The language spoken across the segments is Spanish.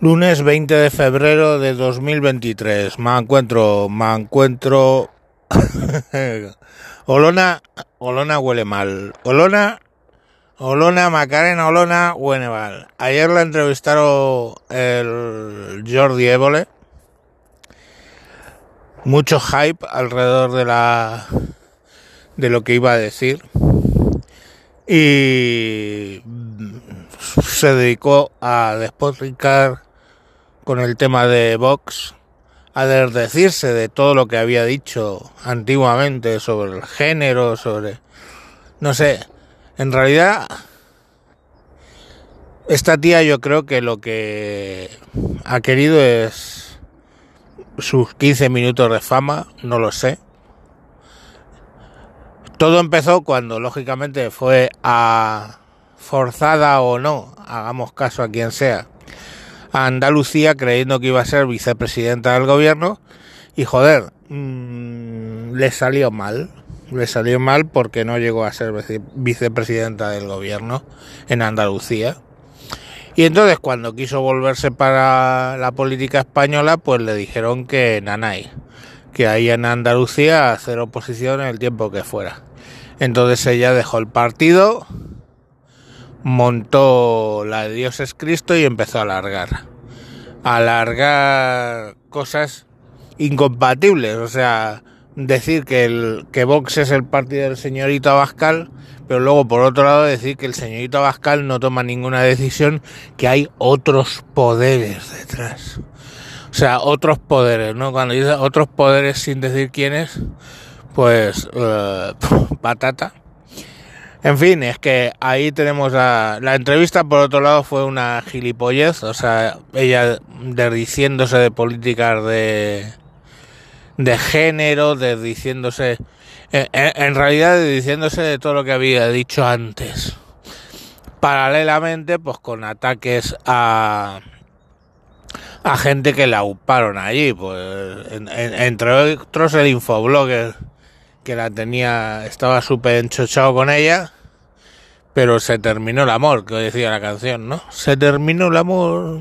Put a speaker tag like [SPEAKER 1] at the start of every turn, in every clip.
[SPEAKER 1] Lunes 20 de febrero de 2023. Me encuentro, me encuentro. Olona, Olona huele mal. Olona, Olona, Macarena Olona huele mal. Ayer la entrevistaron el Jordi Évole. Mucho hype alrededor de la de lo que iba a decir. Y se dedicó a despotricar con el tema de Vox, a desdecirse de todo lo que había dicho antiguamente sobre el género, sobre... No sé, en realidad esta tía yo creo que lo que ha querido es sus 15 minutos de fama, no lo sé. Todo empezó cuando lógicamente fue a forzada o no, hagamos caso a quien sea, a Andalucía creyendo que iba a ser vicepresidenta del gobierno y joder, mmm, le salió mal. Le salió mal porque no llegó a ser vicepresidenta del gobierno en Andalucía. Y entonces cuando quiso volverse para la política española, pues le dijeron que nanay, que ahí en Andalucía hacer oposición en el tiempo que fuera. Entonces ella dejó el partido, montó la de Dios es Cristo y empezó a alargar. A alargar cosas incompatibles, o sea, decir que el que Vox es el partido del señorito Abascal, pero luego por otro lado decir que el señorito Abascal no toma ninguna decisión, que hay otros poderes detrás. O sea, otros poderes, ¿no? Cuando dice otros poderes sin decir quiénes, pues uh, patata. En fin, es que ahí tenemos la, la, entrevista, por otro lado, fue una gilipollez, o sea, ella desdiciéndose de políticas de, de género, desdiciéndose, en, realidad desdiciéndose de todo lo que había dicho antes. Paralelamente, pues con ataques a, a gente que la uparon allí, pues, en, en, entre otros el infoblogger que la tenía, estaba súper enchochado con ella, pero se terminó el amor, que decía la canción, ¿no? Se terminó el amor.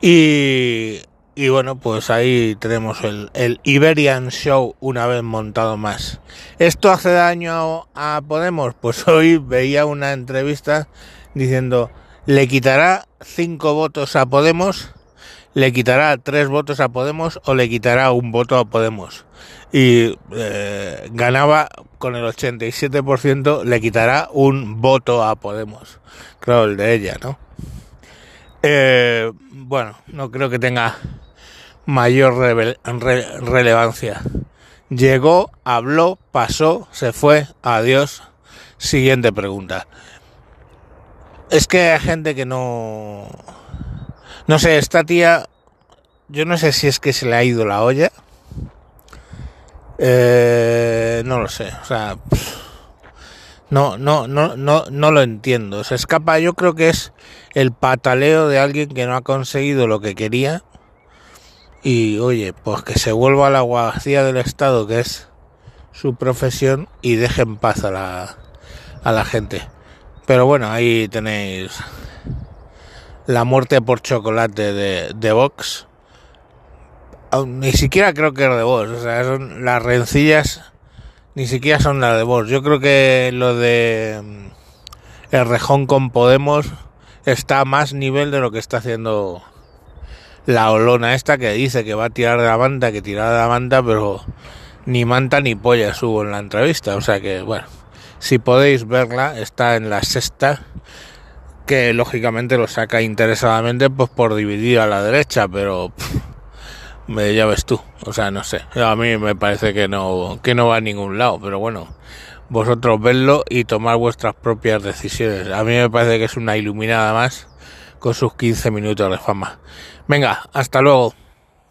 [SPEAKER 1] Y, y bueno, pues ahí tenemos el, el Iberian Show una vez montado más. ¿Esto hace daño a Podemos? Pues hoy veía una entrevista diciendo, ¿le quitará cinco votos a Podemos? Le quitará tres votos a Podemos o le quitará un voto a Podemos. Y eh, ganaba con el 87%, le quitará un voto a Podemos. Claro, el de ella, ¿no? Eh, bueno, no creo que tenga mayor re re relevancia. Llegó, habló, pasó, se fue, adiós. Siguiente pregunta. Es que hay gente que no no sé, esta tía, yo no sé si es que se le ha ido la olla. Eh, no lo sé, o sea, no, no, no, no, no lo entiendo. Se escapa, yo creo que es el pataleo de alguien que no ha conseguido lo que quería. Y oye, pues que se vuelva a la guardia del Estado, que es su profesión, y deje en paz a la, a la gente. Pero bueno, ahí tenéis la muerte por chocolate de, de Vox. Ni siquiera creo que es de Vox, o sea, son las rencillas ni siquiera son las de Vox. Yo creo que lo de el rejón con Podemos está a más nivel de lo que está haciendo la olona esta que dice que va a tirar de la banda, que tira de la banda, pero ni manta ni polla subo en la entrevista. O sea que, bueno, si podéis verla, está en la sexta que lógicamente lo saca interesadamente pues por dividir a la derecha, pero pff, ya ves tú, o sea, no sé, a mí me parece que no que no va a ningún lado, pero bueno, vosotros vedlo y tomar vuestras propias decisiones. A mí me parece que es una iluminada más con sus 15 minutos de fama. Venga, hasta luego.